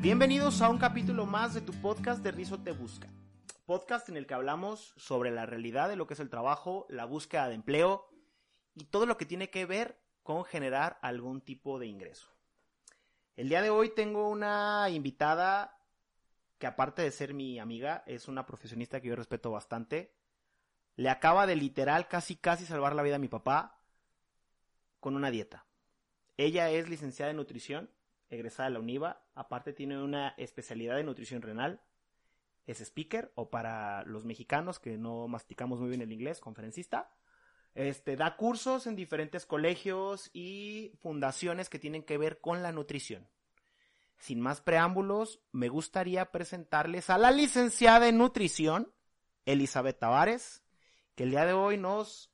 Bienvenidos a un capítulo más de tu podcast de Rizo Te Busca. Podcast en el que hablamos sobre la realidad de lo que es el trabajo, la búsqueda de empleo y todo lo que tiene que ver con generar algún tipo de ingreso. El día de hoy tengo una invitada que aparte de ser mi amiga, es una profesionista que yo respeto bastante. Le acaba de literal casi casi salvar la vida a mi papá con una dieta. Ella es licenciada en nutrición, egresada de la UNIVA, aparte tiene una especialidad de nutrición renal, es speaker o para los mexicanos que no masticamos muy bien el inglés, conferencista. Este, da cursos en diferentes colegios y fundaciones que tienen que ver con la nutrición. Sin más preámbulos, me gustaría presentarles a la licenciada en nutrición, Elizabeth Tavares, que el día de hoy nos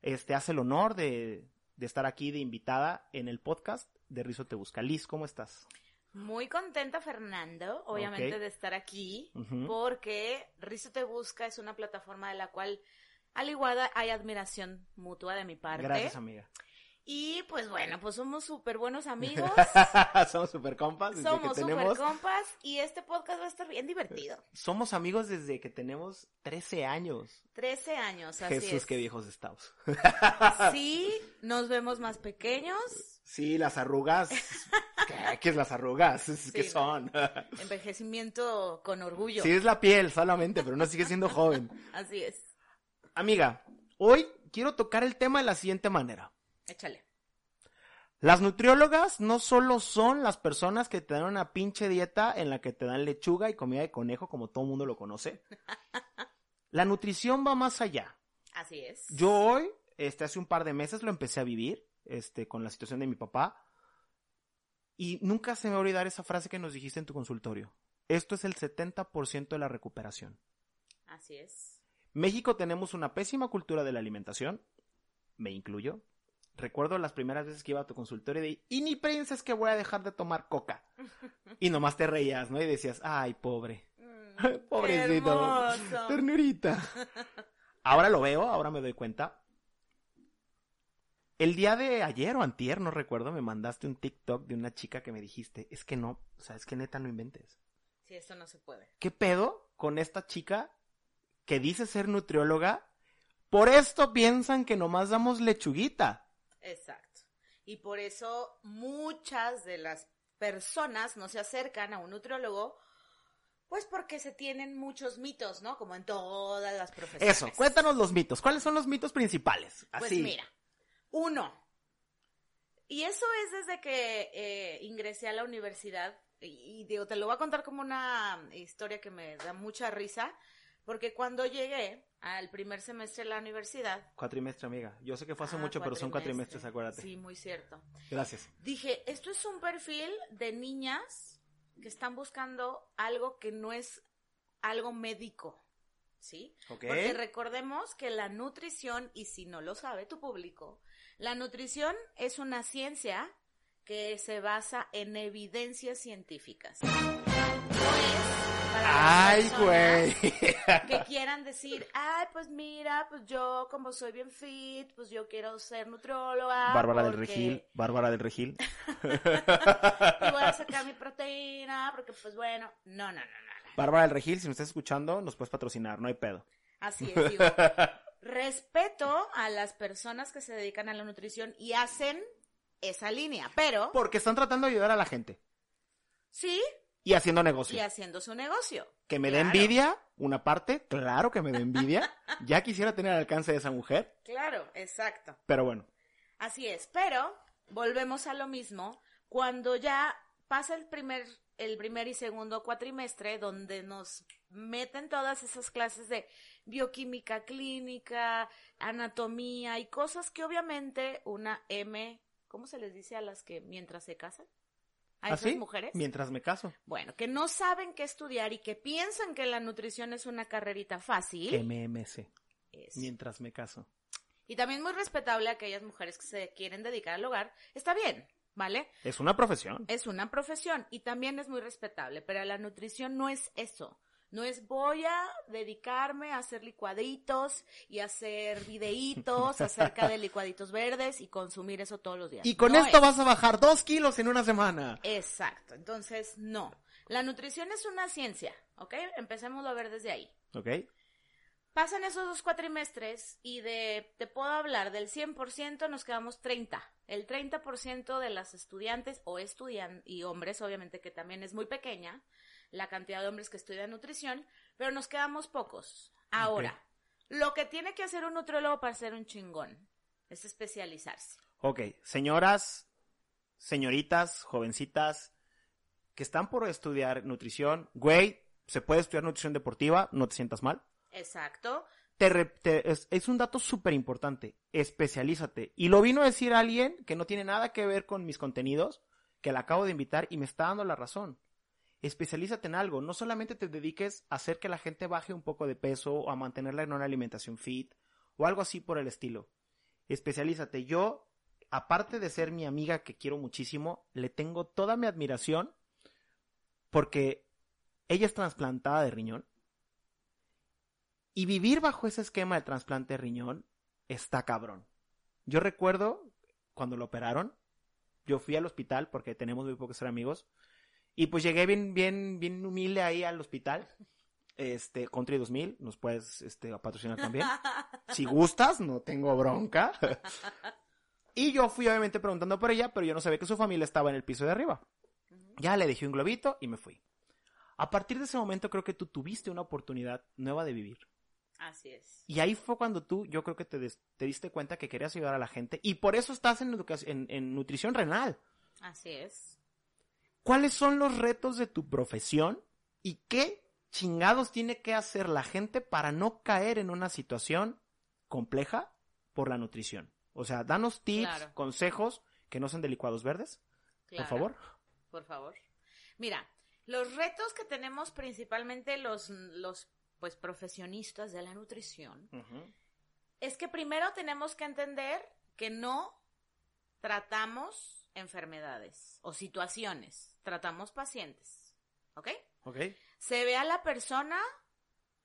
este, hace el honor de, de estar aquí de invitada en el podcast de Rizo Te Busca. Liz, ¿cómo estás? Muy contenta, Fernando, obviamente, de estar aquí, porque Rizo Te Busca es una plataforma de la cual, al igual, hay admiración mutua de mi parte. Gracias, amiga. Y pues bueno, pues somos súper buenos amigos, Somos super compas. desde somos que súper tenemos... compas, y este podcast va a estar bien divertido. Somos amigos desde que tenemos 13 años. 13 años, así Jesús, es. qué viejos estamos. Sí, nos vemos más pequeños, Sí, las arrugas. ¿Qué, ¿Qué es las arrugas? ¿Qué son? envejecimiento con orgullo. Sí, es la piel solamente, pero no sigue siendo joven. Así es. Amiga, hoy quiero tocar el tema de la siguiente manera. Échale. Las nutriólogas no solo son las personas que te dan una pinche dieta en la que te dan lechuga y comida de conejo, como todo mundo lo conoce. La nutrición va más allá. Así es. Yo hoy, este, hace un par de meses lo empecé a vivir, este, con la situación de mi papá. Y nunca se me va a olvidar esa frase que nos dijiste en tu consultorio. Esto es el 70% de la recuperación. Así es. México tenemos una pésima cultura de la alimentación, me incluyo. Recuerdo las primeras veces que iba a tu consultorio y de, y ni piensas que voy a dejar de tomar coca. Y nomás te reías, ¿no? Y decías, ay, pobre, Mm, pobrecito, ternurita. Ahora lo veo, ahora me doy cuenta. El día de ayer o antier, no recuerdo, me mandaste un TikTok de una chica que me dijiste, es que no, o sea, es que neta no inventes. Sí, esto no se puede. ¿Qué pedo con esta chica que dice ser nutrióloga? Por esto piensan que nomás damos lechuguita. Exacto. Y por eso muchas de las personas no se acercan a un nutriólogo, pues porque se tienen muchos mitos, ¿no? Como en todas las profesiones. Eso, cuéntanos los mitos. ¿Cuáles son los mitos principales? Pues mira, uno. Y eso es desde que eh, ingresé a la universidad. Y, y digo, te lo voy a contar como una historia que me da mucha risa. Porque cuando llegué al primer semestre de la universidad. Cuatrimestre, amiga. Yo sé que fue hace Ah, mucho, pero son cuatrimestre. cuatrimestres, acuérdate. Sí, muy cierto. Gracias. Dije, esto es un perfil de niñas que están buscando algo que no es algo médico, ¿sí? Ok. Porque recordemos que la nutrición, y si no lo sabe tu público, la nutrición es una ciencia que se basa en evidencias científicas. No es para Ay, güey. que quieran decir, ay, pues mira, pues yo como soy bien fit, pues yo quiero ser nutrióloga. Bárbara del Regil. Bárbara del Regil. y voy a sacar mi proteína, porque pues bueno, no, no, no, no. no. Bárbara del Regil, si me estás escuchando, nos puedes patrocinar, no hay pedo. Así es, digo, respeto a las personas que se dedican a la nutrición y hacen esa línea, pero Porque están tratando de ayudar a la gente. sí, Y haciendo negocio. y haciendo su negocio. Que me dé Claro, envidia, una parte, claro que me dé envidia. ya quisiera tener el alcance de esa mujer, Claro, exacto. pero bueno. Así es, pero volvemos a lo mismo cuando ya pasa el primer el primer y segundo cuatrimestre donde nos meten todas esas clases de bioquímica clínica, anatomía y cosas que obviamente una M, ¿cómo se les dice a las que mientras se casan? ¿A esas ¿Así? mujeres? ¿Ah, Mientras me caso. Bueno, que no saben qué estudiar y que piensan que la nutrición es una carrerita fácil. MMC. Mientras me caso. Y también muy respetable a aquellas mujeres que se quieren dedicar al hogar. Está bien, ¿vale? Es una profesión. Es una profesión y también es muy respetable, pero la nutrición no es eso. No es voy a dedicarme a hacer licuaditos y hacer videitos acerca de licuaditos verdes y consumir eso todos los días. Y con No esto es. vas a bajar dos kilos en una semana. Exacto. Entonces, no. La nutrición es una ciencia, ¿ok? Empecemos a ver desde ahí. ¿Ok? Pasan esos dos cuatrimestres y de, te puedo hablar, del 100% nos quedamos 30. El 30% de las estudiantes o estudian, y hombres obviamente que también es muy pequeña, la cantidad de hombres que estudian nutrición, pero nos quedamos pocos. Ahora, lo que tiene que hacer un nutriólogo para ser un chingón es especializarse. Ok, señoras, señoritas, jovencitas que están por estudiar nutrición, güey, se puede estudiar nutrición deportiva, no te sientas mal. Exacto. Te re- te- es, es un dato súper importante. Especialízate. Y lo vino a decir alguien que no tiene nada que ver con mis contenidos, que la acabo de invitar y me está dando la razón. Especialízate en algo. No solamente te dediques a hacer que la gente baje un poco de peso o a mantenerla en una alimentación fit o algo así por el estilo. Especialízate. Yo, aparte de ser mi amiga que quiero muchísimo, le tengo toda mi admiración porque ella es trasplantada de riñón. Y vivir bajo ese esquema de trasplante de riñón está cabrón. Yo recuerdo cuando lo operaron, yo fui al hospital porque tenemos muy pocos amigos. Y pues llegué bien, bien, bien humilde ahí al hospital. Este, Country 2000, nos puedes, este, patrocinar también. Si gustas, no tengo bronca. y yo fui obviamente preguntando por ella, pero yo no sabía que su familia estaba en el piso de arriba. Ya le dejé un globito y me fui. A partir de ese momento creo que tú tuviste una oportunidad nueva de vivir. Así es. Y ahí fue cuando tú, yo creo que te, des- te diste cuenta que querías ayudar a la gente. Y por eso estás en, educación, en, en nutrición renal. Así es. ¿Cuáles son los retos de tu profesión? ¿Y qué chingados tiene que hacer la gente para no caer en una situación compleja por la nutrición? O sea, danos tips, Claro. consejos que no sean de licuados verdes, Claro. por favor. Por favor. Mira, los retos que tenemos principalmente los, los pues profesionistas de la nutrición es que primero tenemos que entender que no tratamos enfermedades o situaciones, tratamos pacientes. ¿Ok? Ok. Se ve a la persona,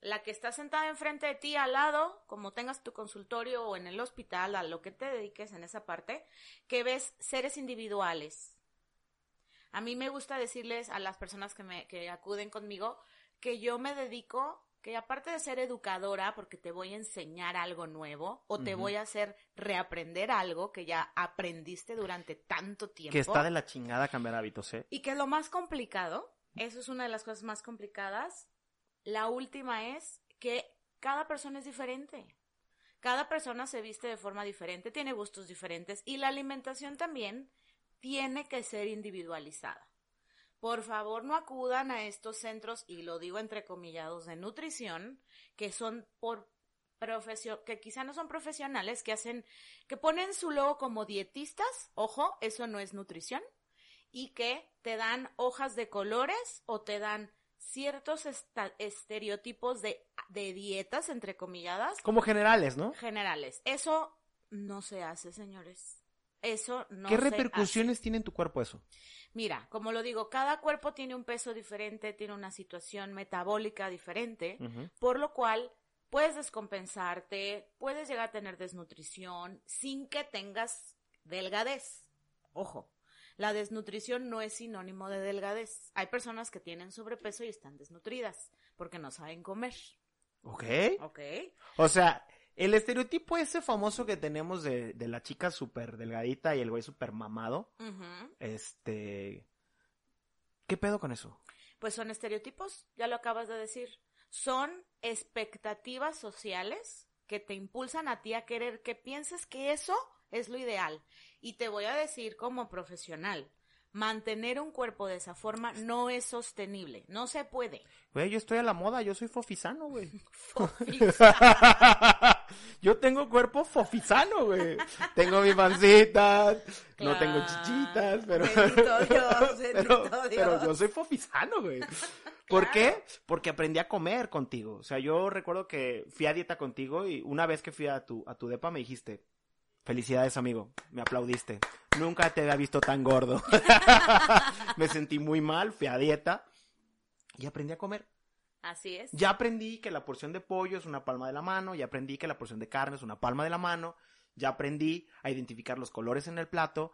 la que está sentada enfrente de ti al lado, como tengas tu consultorio o en el hospital, a lo que te dediques en esa parte, que ves seres individuales. A mí me gusta decirles a las personas que, me, que acuden conmigo que yo me dedico, que aparte de ser educadora, porque te voy a enseñar algo nuevo o te voy a hacer reaprender algo que ya aprendiste durante tanto tiempo. Que está de la chingada cambiar hábitos, ¿eh? Y que lo más complicado, eso es una de las cosas más complicadas, la última es que cada persona es diferente. Cada persona se viste de forma diferente, tiene gustos diferentes y la alimentación también tiene que ser individualizada. Por favor, no acudan a estos centros, y lo digo entre comillados, de nutrición, que son por profesio que quizá no son profesionales, que hacen, que ponen su logo como dietistas, ojo, eso no es nutrición, y que te dan hojas de colores o te dan ciertos estereotipos de, de dietas, entre comilladas, Como generales, ¿no? generales. Eso no se hace, señores. Eso no ¿Qué se hace. repercusiones tiene en tu cuerpo eso? Mira, como lo digo, cada cuerpo tiene un peso diferente, tiene una situación metabólica diferente, por lo cual puedes descompensarte, puedes llegar a tener desnutrición sin que tengas delgadez. Ojo, la desnutrición no es sinónimo de delgadez. Hay personas que tienen sobrepeso y están desnutridas porque no saben comer. Ok. ¿Ok? O sea, el estereotipo ese famoso que tenemos de, de la chica súper delgadita y el güey súper mamado, este... ¿Qué pedo con eso? Pues son estereotipos, ya lo acabas de decir. Son expectativas sociales que te impulsan a ti a querer que pienses que eso es lo ideal. Y te voy a decir como profesional, mantener un cuerpo de esa forma no es sostenible, no se puede. Güey, yo estoy a la moda, yo soy fofisano, güey. Fofis. yo tengo cuerpo fofisano, güey. Tengo mi pancita, no tengo chichitas, pero... Bendito Dios, pero, bendito pero Dios. yo soy fofisano, güey. ¿Por Claro. qué? Porque aprendí a comer contigo. O sea, yo recuerdo que fui a dieta contigo y una vez que fui a tu, a tu depa me dijiste, felicidades amigo, me aplaudiste. Nunca te había visto tan gordo. me sentí muy mal, fui a dieta y aprendí a comer. Así es. Ya aprendí que la porción de pollo es una palma de la mano, ya aprendí que la porción de carne es una palma de la mano, ya aprendí a identificar los colores en el plato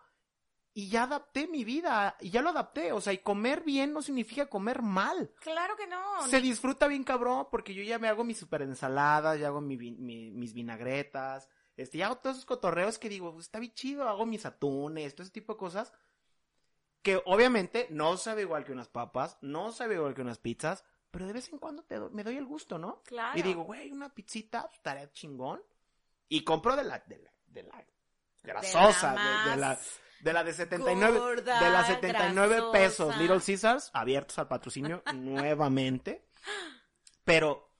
y ya adapté mi vida, y ya lo adapté, o sea, y comer bien no significa comer mal. Claro que no. Se disfruta bien cabrón, porque yo ya me hago mis super ensaladas, ya hago mi vi- mi- mis vinagretas, este, ya hago todos esos cotorreos que digo, pues, está bien chido, hago mis atunes, todo ese tipo de cosas, que obviamente no sabe igual que unas papas, no sabe igual que unas pizzas, pero de vez en cuando te do- me doy el gusto, ¿no? Claro. Y digo, güey, una pizzita, estaría chingón, y compro de la, de la, de la grasosa, de, de la, de la de 79, gorda, de las 79 pesos. Little Caesars, abiertos al patrocinio nuevamente. Pero,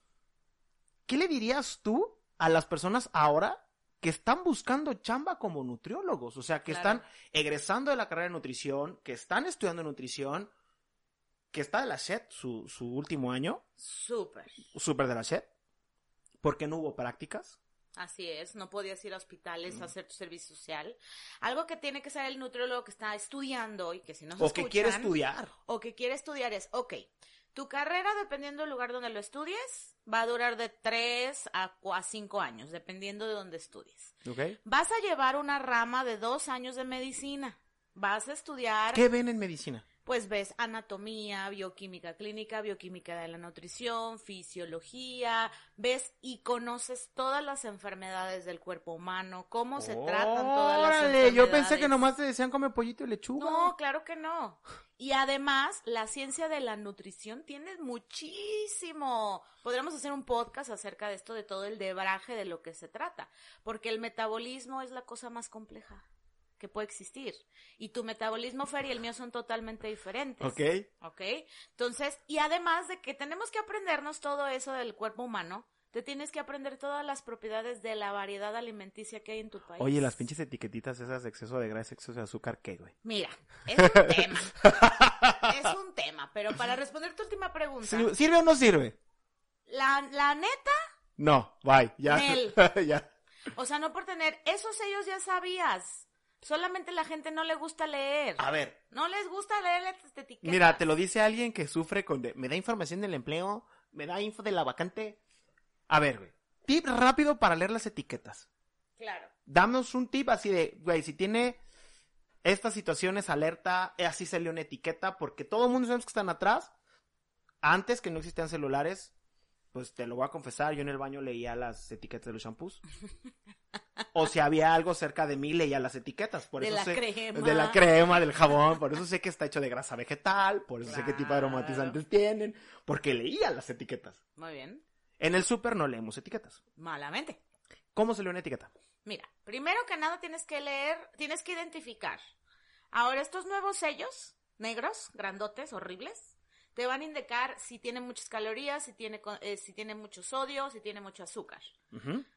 ¿qué le dirías tú a las personas ahora que están buscando chamba como nutriólogos? O sea, que Claro. están egresando de la carrera de nutrición, que están estudiando nutrición, que está de la SHED su, su último año, Súper. súper de la SHED, porque no hubo prácticas. Así es, no podías ir a hospitales a hacer tu servicio social. Algo que tiene que ser el nutriólogo que está estudiando y que si no O que quiere estudiar. o que quiere estudiar es, ok, tu carrera, dependiendo del lugar donde lo estudies, va a durar de 3 a 5 años, dependiendo de donde estudies. ¿Ok? Vas a llevar una rama de dos años de medicina. Vas a estudiar, ¿Qué ven en medicina? Pues ves anatomía, bioquímica clínica, bioquímica de la nutrición, fisiología, ves y conoces todas las enfermedades del cuerpo humano, cómo se tratan todas las Órale, enfermedades. yo pensé que nomás te decían come pollito y lechuga. No, claro que no. Y además, la ciencia de la nutrición tiene muchísimo. Podríamos hacer un podcast acerca de esto, de todo el debraje de lo que se trata. Porque el metabolismo es la cosa más compleja que puede existir. Y tu metabolismo, Fer, y el mío son totalmente diferentes. Ok. ¿Ok? Entonces, y además de que tenemos que aprendernos todo eso del cuerpo humano, te tienes que aprender todas las propiedades de la variedad alimenticia que hay en tu país. Oye, las pinches etiquetitas esas de exceso de grasa, exceso de azúcar, ¿qué, güey? Mira, es un tema. es un tema, pero para responder tu última pregunta, ¿Sir- ¿Sirve o no sirve? la, la neta, No, bye, ya. Ya. o sea, no por tener esos sellos ya sabías. Solamente la gente no le gusta leer. A ver, No les gusta leer las etiquetas. mira, te lo dice alguien que sufre con... de- me da información del empleo, me da info de la vacante. A ver, güey. Tip rápido para leer las etiquetas. Claro. Damos un tip así de, güey, si tiene estas situaciones alerta, eh, así salió una etiqueta, porque todo el mundo sabemos que están atrás. Antes que no existían celulares, pues te lo voy a confesar, yo en el baño leía las etiquetas de los shampoos. O si había algo cerca de mí, leía las etiquetas. Por De eso la sé- crema. De la crema, del jabón. Por eso sé que está hecho de grasa vegetal. Por eso sé qué tipo de aromatizantes tienen. Porque leía las etiquetas. Muy bien. En el súper no leemos etiquetas. Malamente. ¿Cómo se lee una etiqueta? Mira, primero que nada tienes que leer, tienes que identificar. Ahora, estos nuevos sellos, negros, grandotes, horribles, te van a indicar si tiene muchas calorías, si tiene, eh, si tiene mucho sodio, si tiene mucho azúcar.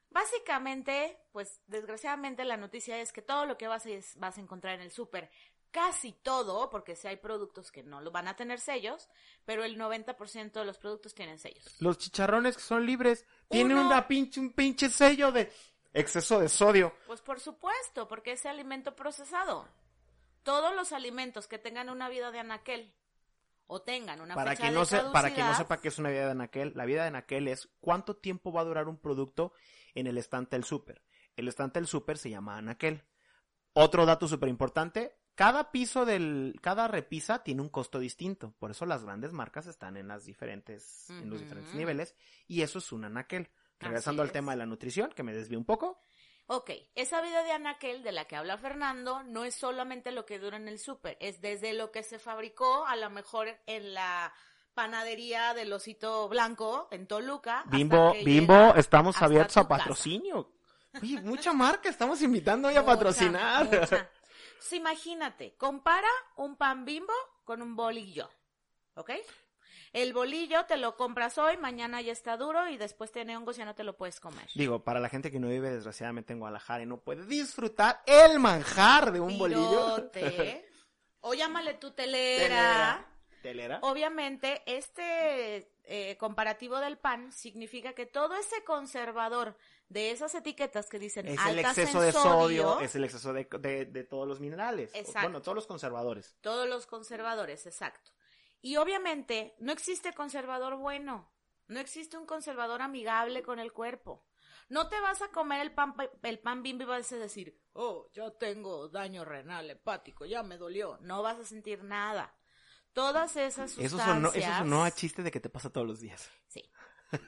Básicamente, pues desgraciadamente la noticia es que todo lo que vas a, vas a encontrar en el súper, casi todo, porque si hay productos que no lo van a tener sellos, pero el 90% de los productos tienen sellos. Los chicharrones que son libres tienen Uno- una pinche, un pinche sello de exceso de sodio. Pues por supuesto, porque es alimento procesado. Todos los alimentos que tengan una vida de anaquel o tengan una Para fecha quien, de no se, para quien no sepa qué es una vida de anaquel, la vida de anaquel es cuánto tiempo va a durar un producto en el estante del súper. El estante del súper se llama anaquel. Otro dato súper importante, cada piso del, cada repisa tiene un costo distinto. Por eso las grandes marcas están en las diferentes, en los diferentes niveles. Y eso es un anaquel. Regresando Así al tema de la nutrición, que me desvié un poco. Ok, esa vida de anaquel de la que habla Fernando no es solamente lo que dura en el súper, es desde lo que se fabricó a lo mejor en la panadería del osito blanco en Toluca. Bimbo, Bimbo, llega estamos abiertos a patrocinio. Oye, mucha marca, estamos invitando hoy a Mucha, patrocinar. mucha. Entonces, imagínate, compara un pan bimbo con un bolillo, ¿ok? El bolillo te lo compras hoy, mañana ya está duro y después tiene hongos y ya no te lo puedes comer. Digo, para la gente que no vive desgraciadamente en Guadalajara y no puede disfrutar el manjar de un bolillo. O llámale tu telera. Telera. Telera. Obviamente, este eh, comparativo del pan significa que todo ese conservador de esas etiquetas que dicen Es el exceso de sodio, es el exceso de, de- de todos los minerales. Exacto. Bueno, todos los conservadores. Todos los conservadores, exacto. Y obviamente no existe conservador bueno, no existe un conservador amigable con el cuerpo. No te vas a comer el pan, el pan bimbo y vas a decir, oh, ya tengo daño renal, hepático, ya me dolió. No vas a sentir nada. Todas esas Eso sustancias... sonó, eso sonó a chiste de que te pasa todos los días. Sí,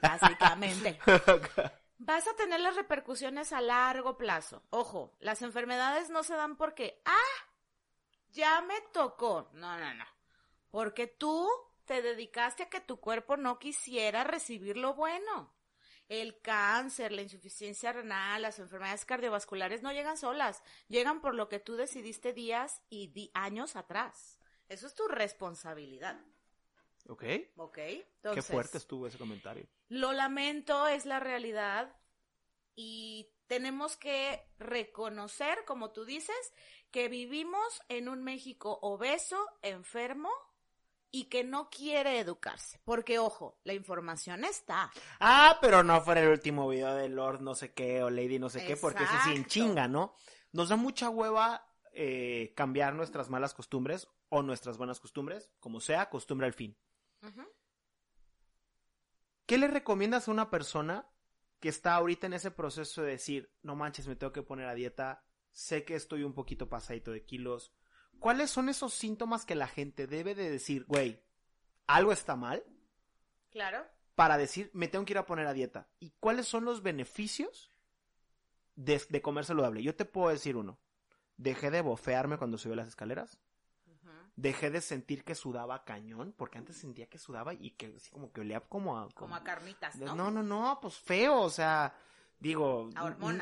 básicamente. Vas a tener las repercusiones a largo plazo. Ojo, las enfermedades no se dan porque, ah, ya me tocó. No, no, no. Porque tú te dedicaste a que tu cuerpo no quisiera recibir lo bueno. El cáncer, la insuficiencia renal, las enfermedades cardiovasculares no llegan solas, llegan por lo que tú decidiste días y di años atrás. Eso es tu responsabilidad. ¿Ok? ¿Ok? Qué fuerte estuvo ese comentario. Lo lamento, es la realidad y tenemos que reconocer, como tú dices, que vivimos en un México obeso, enfermo y que no quiere educarse. Porque, ojo, la información está. Ah, pero no fuera el último video de Lord no sé qué o Lady no sé qué, porque eso sí en chinga, ¿no? Nos da mucha hueva eh, cambiar nuestras malas costumbres o nuestras buenas costumbres, como sea, costumbre al fin. ¿Qué le recomiendas a una persona que está ahorita en ese proceso de decir, no manches, me tengo que poner a dieta, sé que estoy un poquito pasadito de kilos? ¿Cuáles son esos síntomas que la gente debe de decir, güey, algo está mal? Claro. Para decir, me tengo que ir a poner a dieta. ¿Y cuáles son los beneficios de, de comer saludable? Yo te puedo decir uno. Dejé de bofearme cuando subí las escaleras dejé de sentir que sudaba cañón, porque antes sentía que sudaba y que así como que olía como a... Como, a carnitas, ¿no? No, no, no, pues feo, o sea, digo,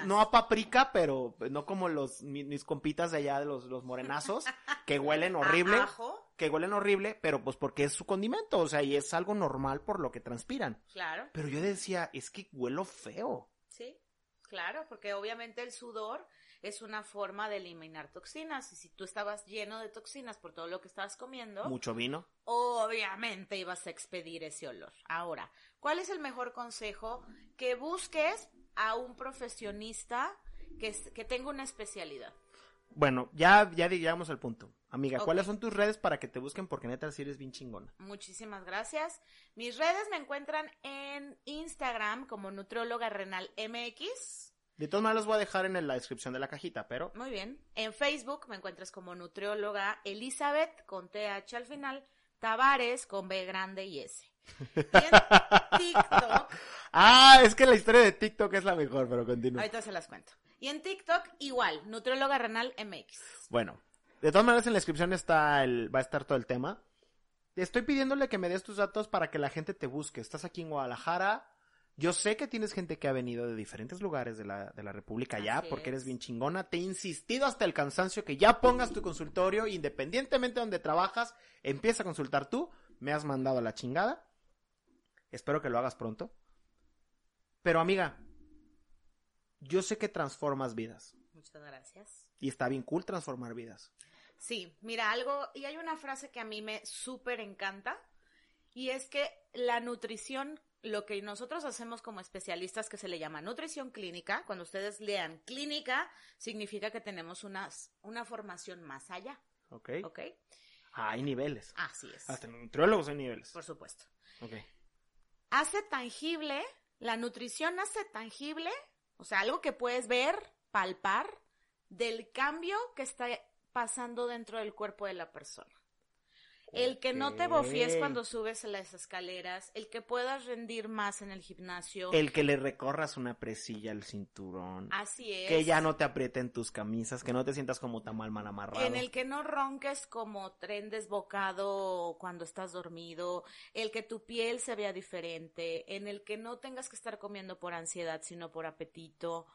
no a paprika, pero no como los mis, compitas de allá de los, los morenazos, que huelen horrible. Que huelen horrible, pero pues porque es su condimento, o sea, y es algo normal por lo que transpiran. Claro. Pero yo decía, es que huelo feo. Sí, claro, porque obviamente el sudor es una forma de eliminar toxinas. Y si tú estabas lleno de toxinas por todo lo que estabas comiendo. Mucho vino. Obviamente ibas a expedir ese olor. Ahora, ¿cuál es el mejor consejo? Que busques a un profesionista que, que tenga una especialidad. Bueno, ya, ya llegamos al punto. Amiga, ¿cuáles son tus redes para que te busquen? Porque neta, si eres bien chingona. Muchísimas gracias. Mis redes me encuentran en Instagram como Nutrióloga Renal MX. De todas maneras, los voy a dejar en la descripción de la cajita, pero. Muy bien. En Facebook me encuentras como nutrióloga Elizabeth con TH al final, Tavares con B grande y S. Y en TikTok. ah, es que la historia de TikTok es la mejor, pero continúa. Ahorita se las cuento. Y en TikTok, igual, nutrióloga renal MX. Bueno, de todas maneras, en la descripción está el, va a estar todo el tema. Estoy pidiéndole que me des tus datos para que la gente te busque. Estás aquí en Guadalajara yo sé que tienes gente que ha venido de diferentes lugares de la, de la República ya, porque eres bien chingona. Te he insistido hasta el cansancio que ya pongas tu consultorio, independientemente de donde trabajas, empieza a consultar tú. Me has mandado a la chingada. Espero que lo hagas pronto. Pero amiga, yo sé que transformas vidas. Muchas gracias. Y está bien cool transformar vidas. Sí, mira, algo, y hay una frase que a mí me súper encanta, y es que la nutrición lo que nosotros hacemos como especialistas que se le llama nutrición clínica, cuando ustedes lean clínica, significa que tenemos unas, una formación más allá. Ok. Ok. Ah, hay niveles. Así es. Hasta en nutriólogos hay niveles. Por supuesto. Ok. Hace tangible, la nutrición hace tangible, o sea, algo que puedes ver, palpar, del cambio que está pasando dentro del cuerpo de la persona. El que no te bofies cuando subes las escaleras, el que puedas rendir más en el gimnasio. El que le recorras una presilla al cinturón. Así es. Que ya no te aprieten tus camisas, que no te sientas como tamal mal amarrado. En el que no ronques como tren desbocado cuando estás dormido, el que tu piel se vea diferente, en el que no tengas que estar comiendo por ansiedad, sino por apetito.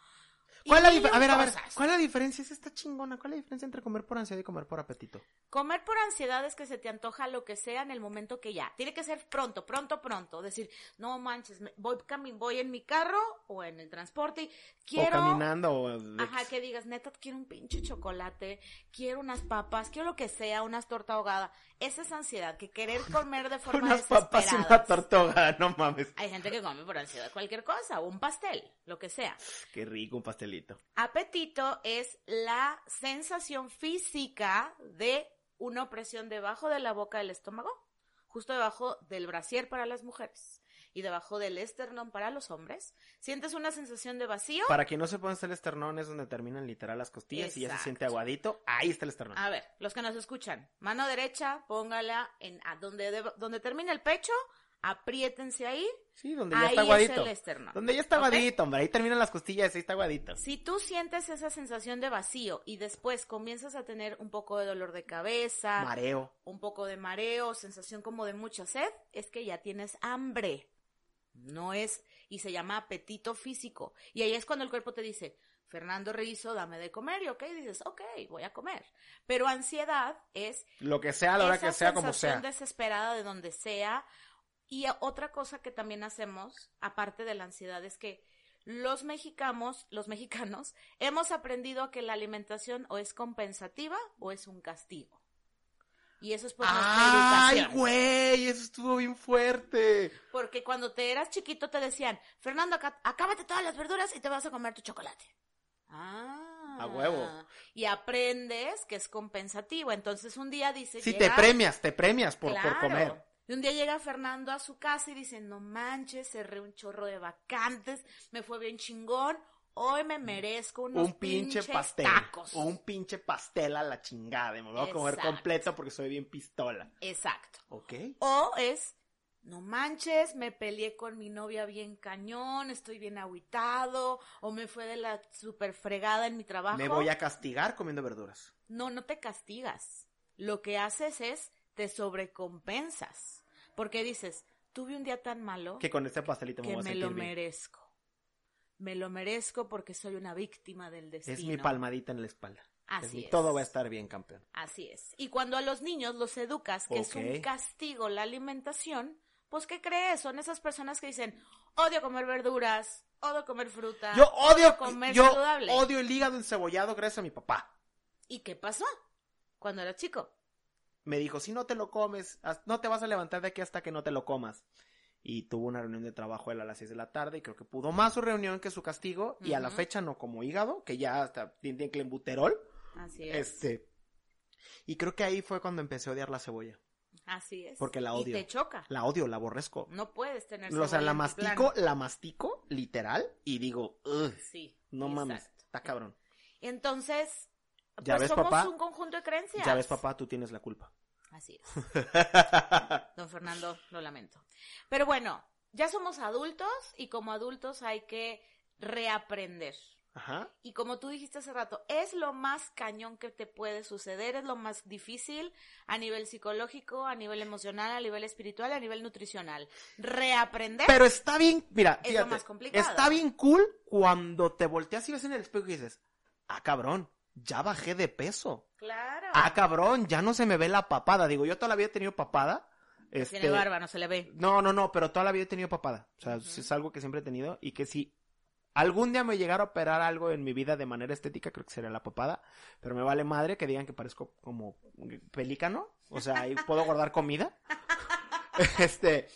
¿Cuál la a ver, a ver, ¿cuál es la diferencia? Es esta chingona. ¿Cuál es la diferencia entre comer por ansiedad y comer por apetito? Comer por ansiedad es que se te antoja lo que sea en el momento que ya. Tiene que ser pronto, pronto, pronto. Decir, no manches, voy, voy en mi carro o en el transporte y quiero... O caminando o... Ajá, que digas, neta, quiero un pinche chocolate, quiero unas papas, quiero lo que sea, unas torta ahogada. Esa es ansiedad, que querer comer de forma Unas papas y una torta ahogada, no mames. Hay gente que come por ansiedad cualquier cosa, o un pastel, lo que sea. Qué rico un pastelito. Apetito es la sensación física de una opresión debajo de la boca del estómago, justo debajo del brasier para las mujeres. y debajo del esternón para los hombres. Sientes una sensación de vacío. Para quien no se puede el esternón es donde terminan literal las costillas y ya se siente aguadito. Ahí está el esternón. A ver, los que nos escuchan, mano derecha, póngala en a donde, donde termina el pecho, apriétense ahí. Sí, donde ya está aguadito. Donde ya está aguadito, hombre. Ahí terminan las costillas, ahí está aguadito. Si tú sientes esa sensación de vacío y después comienzas a tener un poco de dolor de cabeza, mareo, un poco de mareo, sensación como de mucha sed, es que ya tienes hambre. No es, y se llama apetito físico. Y ahí es cuando el cuerpo te dice, Fernando Rizo, dame de comer, y ok, dices, ok, voy a comer. Pero ansiedad es... Lo que sea, a la hora que sea, como sea. desesperada de donde sea, y otra cosa que también hacemos, aparte de la ansiedad, es que los mexicanos, los mexicanos, hemos aprendido que la alimentación o es compensativa o es un castigo. Y eso es por nuestra ¡Ay, güey! Eso estuvo bien fuerte. Porque cuando te eras chiquito te decían, Fernando, acábate todas las verduras y te vas a comer tu chocolate. Ah. A huevo. Y aprendes que es compensativo. Entonces un día dices. Sí, te premias, te premias por, por comer. Y un día llega Fernando a su casa y dice, no manches, cerré un chorro de vacantes, me fue bien chingón, hoy me merezco unos un pinche pastel. O un pinche pastel a la chingada, me voy a comer completo porque soy bien pistola. Exacto. Ok. O es, no manches, me peleé con mi novia bien cañón, estoy bien aguitado, o me fue de la super fregada en mi trabajo. Me voy a castigar comiendo verduras. No, no te castigas. Lo que haces es te sobrecompensas. Porque dices, tuve un día tan malo que con este pastelito me, me lo merezco. Me lo merezco porque soy una víctima del destino. Es mi palmadita en la espalda. Así es. Todo va a estar bien, campeón. Así es. Y cuando a los niños los educas que es un castigo la alimentación, pues ¿qué crees? Son esas personas que dicen, odio comer verduras, odio comer fruta. Yo odio, comer yo odio el hígado encebollado gracias a mi papá. ¿Y qué pasó cuando era chico? Me dijo, si no te lo comes, no te vas a levantar de aquí hasta que no te lo comas. Y tuvo una reunión de trabajo él a las 6 de la tarde y creo que pudo más su reunión que su castigo. Y a la fecha no como hígado, que ya hasta tiene clenbuterol. Así es. Este. Y creo que ahí fue cuando empecé a odiar la cebolla. Así es. Porque la odio. Y te choca. La odio, la aborrezco. No puedes tener cebolla. O sea, la mastico, la mastico, literal, y digo, sí. No mames, está cabrón. Entonces, ¿Ya pues ves, somos un conjunto de creencias. Ya ves, papá, tú tienes la culpa. Así es. Don Fernando, lo lamento. Pero bueno, ya somos adultos y como adultos hay que reaprender. Ajá. Y como tú dijiste hace rato, es lo más cañón que te puede suceder, es lo más difícil a nivel psicológico, a nivel emocional, a nivel espiritual, a nivel nutricional. Reaprender. Pero está bien, mira, es lo más complicado. Está bien cool cuando te volteas y ves en el espejo y dices, ah, cabrón, ya bajé de peso. Claro. Ah, cabrón, ya no se me ve la papada. Digo, yo toda la vida he tenido papada. Este... Tiene barba, no se le ve. No, no, no, pero toda la vida he tenido papada. O sea, es algo que siempre he tenido y que si algún día me llegara a operar algo en mi vida de manera estética, creo que sería la papada. Pero me vale madre que digan que parezco como pelícano. O sea, ahí puedo guardar comida. este.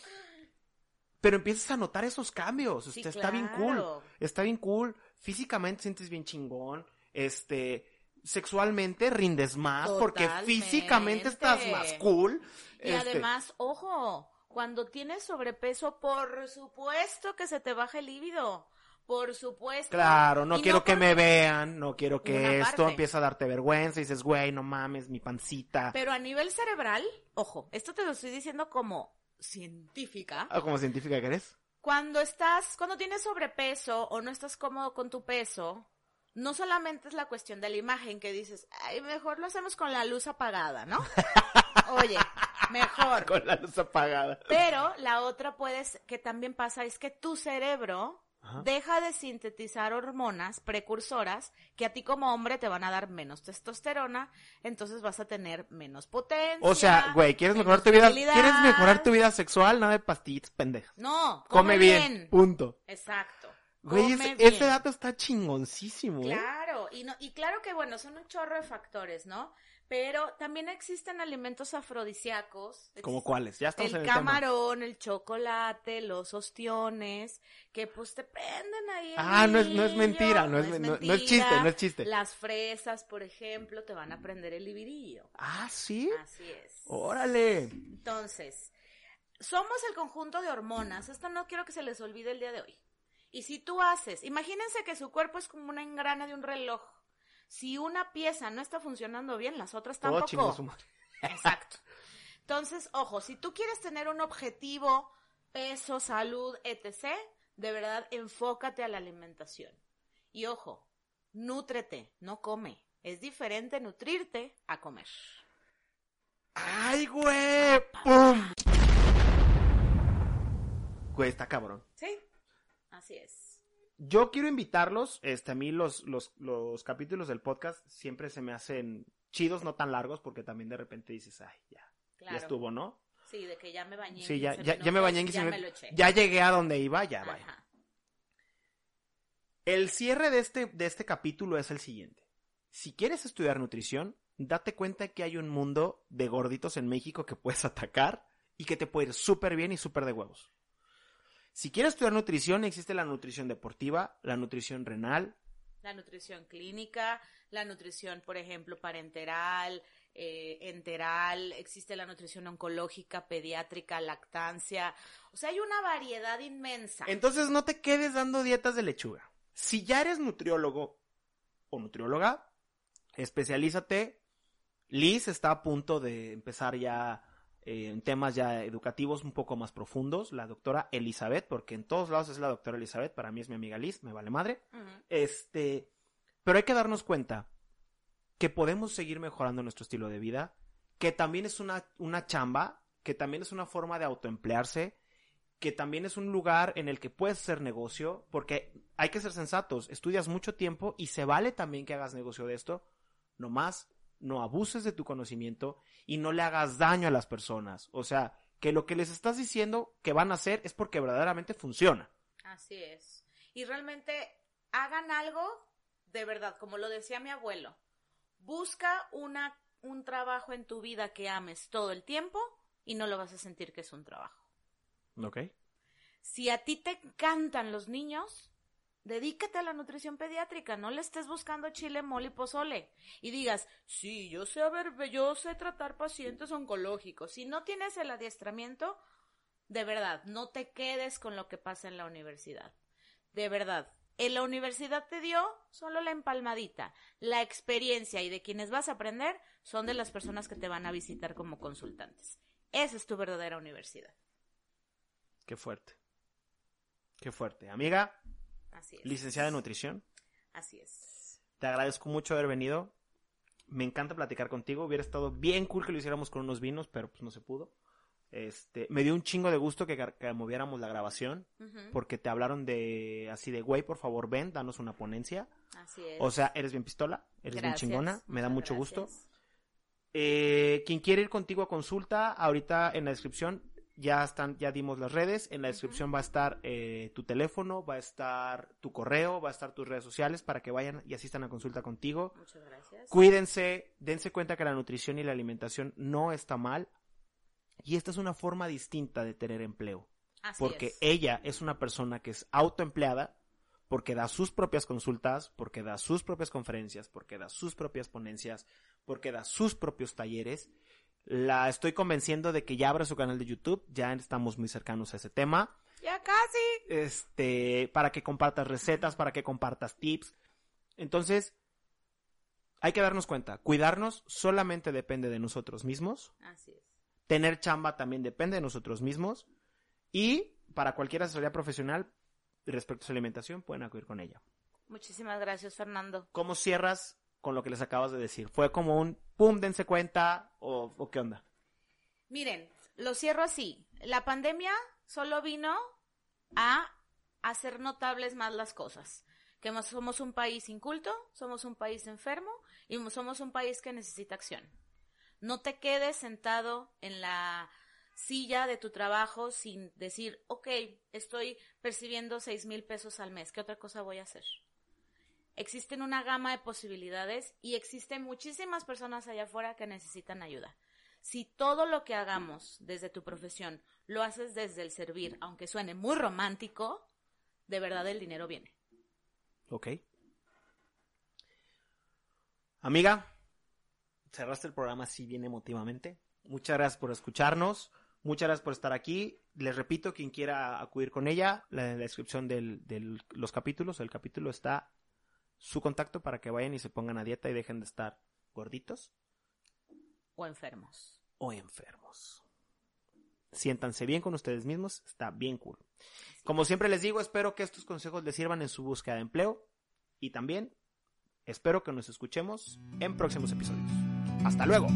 Pero empiezas a notar esos cambios. Sí, Está bien cool. Está bien cool. Físicamente sientes bien chingón este, sexualmente rindes más porque físicamente estás más cool. Y este además, ojo, cuando tienes sobrepeso, por supuesto que se te baja el líbido. Por supuesto. Claro, no quiero que me vean, no quiero que esto empiece a darte vergüenza y dices, güey, no mames, mi pancita. Pero a nivel cerebral, ojo, esto te lo estoy diciendo como científica. Ah, como científica que eres. Cuando estás, cuando tienes sobrepeso o no estás cómodo con tu peso, no solamente es la cuestión de la imagen que dices, ay, mejor lo hacemos con la luz apagada, ¿no? Oye, mejor. Con la luz apagada. Pero la otra puede, que también pasa, es que tu cerebro deja de sintetizar hormonas precursoras que a ti como hombre te van a dar menos testosterona, entonces vas a tener menos potencia. O sea, güey, ¿quieres mejorar tu vida? ¿Quieres mejorar tu vida sexual? Nada de pastillas pendejas. No, come, bien. Punto. Exacto. Güey, ese, dato está chingoncísimo. ¿eh? Claro, y, no, y claro que bueno, son un chorro de factores, ¿no? Pero también existen alimentos afrodisíacos. ¿Como cuáles? Ya estamos el, el camarón, el chocolate, los ostiones, que pues te prenden ahí. ah, no es, no es mentira, no, es, no, es chiste, no es chiste. Las fresas, por ejemplo, te van a prender el libirillo. Ah, sí. Así es. Órale. Entonces, somos el conjunto de hormonas. Esto no quiero que se les olvide el día de hoy. Y si tú haces, imagínense que su cuerpo es como una engrana de un reloj. Si una pieza no está funcionando bien, las otras chingó tampoco. madre. Exacto. Entonces, ojo, si tú quieres tener un objetivo, peso, salud, etc., de verdad enfócate a la alimentación. Y ojo, nútrete, no come. Es diferente nutrirte a comer. ¡Ay, güey! ¡Pum! Güey, está cabrón. ¿Sí? Así es. Yo quiero invitarlos, este, a mí los, los, los capítulos del podcast siempre se me hacen chidos, no tan largos, porque también de repente dices, ay, ya, Claro. ya estuvo, ¿no? Sí, de que ya me bañé. Sí, ya, 15 ya, ya me bañé en ya 15 me lo eché. Ya llegué a donde iba, ya vaya. Ajá. El cierre de este, de este capítulo es el siguiente. Si quieres estudiar nutrición, date cuenta que hay un mundo de gorditos en México que puedes atacar y que te puede ir súper bien y súper de huevos. Si quieres estudiar nutrición, existe la nutrición deportiva, la nutrición renal, La nutrición clínica, la nutrición, por ejemplo, parenteral, eh, enteral, existe la nutrición oncológica, pediátrica, lactancia. O sea, hay una variedad inmensa. Entonces no te quedes dando dietas de lechuga. Si ya eres nutriólogo o nutrióloga, especialízate. Liz está a punto de empezar ya en temas ya educativos un poco más profundos. La doctora Elizabeth, porque en todos lados es la doctora Elizabeth, para mí es mi amiga Liz, me vale madre. Este, pero hay que darnos cuenta que podemos seguir mejorando nuestro estilo de vida, que también es una, una chamba, que también es una forma de autoemplearse, que también es un lugar en el que puedes hacer negocio, porque hay que ser sensatos, estudias mucho tiempo y se vale también que hagas negocio de esto, nomás no abuses de tu conocimiento y no le hagas daño a las personas. O sea, que lo que les estás diciendo que van a hacer es porque verdaderamente funciona. Así es. Y realmente hagan algo de verdad, como lo decía mi abuelo. Busca una, un trabajo en tu vida que ames todo el tiempo y no lo vas a sentir que es un trabajo. ¿Ok? Si a ti te encantan los niños, dedícate a la nutrición pediátrica, no le estés buscando chile, mole y pozole. Y digas, sí, yo sé, a yo sé tratar pacientes oncológicos. Si no tienes el adiestramiento, de verdad, no te quedes con lo que pasa en la universidad. De verdad, en la universidad te dio solo la empalmadita. La experiencia y de quienes vas a aprender son de las personas que te van a visitar como consultantes. Esa es tu verdadera universidad. Qué fuerte. Qué fuerte. Amiga, Así es. licenciada en nutrición, Así es. te agradezco mucho haber venido. Me encanta platicar contigo. Hubiera estado bien cool que lo hiciéramos con unos vinos, pero pues no se pudo. Este, me dio un chingo de gusto que, que moviéramos la grabación, porque te hablaron de así de, güey, por favor, ven, danos una ponencia. Así es. O sea, eres bien pistola, eres bien chingona, me da mucho gusto. Eh, quien quiere ir contigo a consulta, ahorita en la descripción ya están, ya dimos las redes. En la descripción va a estar eh, tu teléfono, va a estar tu correo, va a estar tus redes sociales para que vayan y asistan a consulta contigo. Muchas gracias. Cuídense, dense cuenta que la nutrición y la alimentación no está mal. Y esta es una forma distinta de tener empleo. Así Porque es. ella es una persona que es autoempleada, porque da sus propias consultas, porque da sus propias conferencias, porque da sus propias ponencias, porque da sus propios talleres. La estoy convenciendo de que ya abra su canal de YouTube, ya estamos muy cercanos a ese tema. Ya casi. Este, para que compartas recetas, para que compartas tips. Entonces, hay que darnos cuenta, cuidarnos solamente depende de nosotros mismos. Así es. Tener chamba también depende de nosotros mismos. Y para cualquier asesoría profesional respecto a su alimentación, pueden acudir con ella. Muchísimas gracias, Fernando. ¿Cómo cierras con lo que les acabas de decir? ¿Fue como un pum, dense cuenta o, o qué onda? Miren, lo cierro así. La pandemia solo vino a hacer notables más las cosas. Que mo- somos un país inculto, somos un país enfermo y mo- somos un país que necesita acción. No te quedes sentado en la silla de tu trabajo sin decir, ok, estoy percibiendo seis mil pesos al mes, ¿qué otra cosa voy a hacer? Existen una gama de posibilidades y existen muchísimas personas allá afuera que necesitan ayuda. Si todo lo que hagamos desde tu profesión lo haces desde el servir, aunque suene muy romántico, de verdad el dinero viene. Ok. Amiga, cerraste el programa así bien emotivamente. Muchas gracias por escucharnos. Muchas gracias por estar aquí. Les repito, quien quiera acudir con ella, la- descripción de los capítulos, el capítulo está su contacto para que vayan y se pongan a dieta y dejen de estar gorditos O enfermos. o enfermos. Siéntanse bien con ustedes mismos, está bien cool. Como siempre les digo, espero que estos consejos les sirvan en su búsqueda de empleo y también espero que nos escuchemos en próximos episodios. Hasta luego.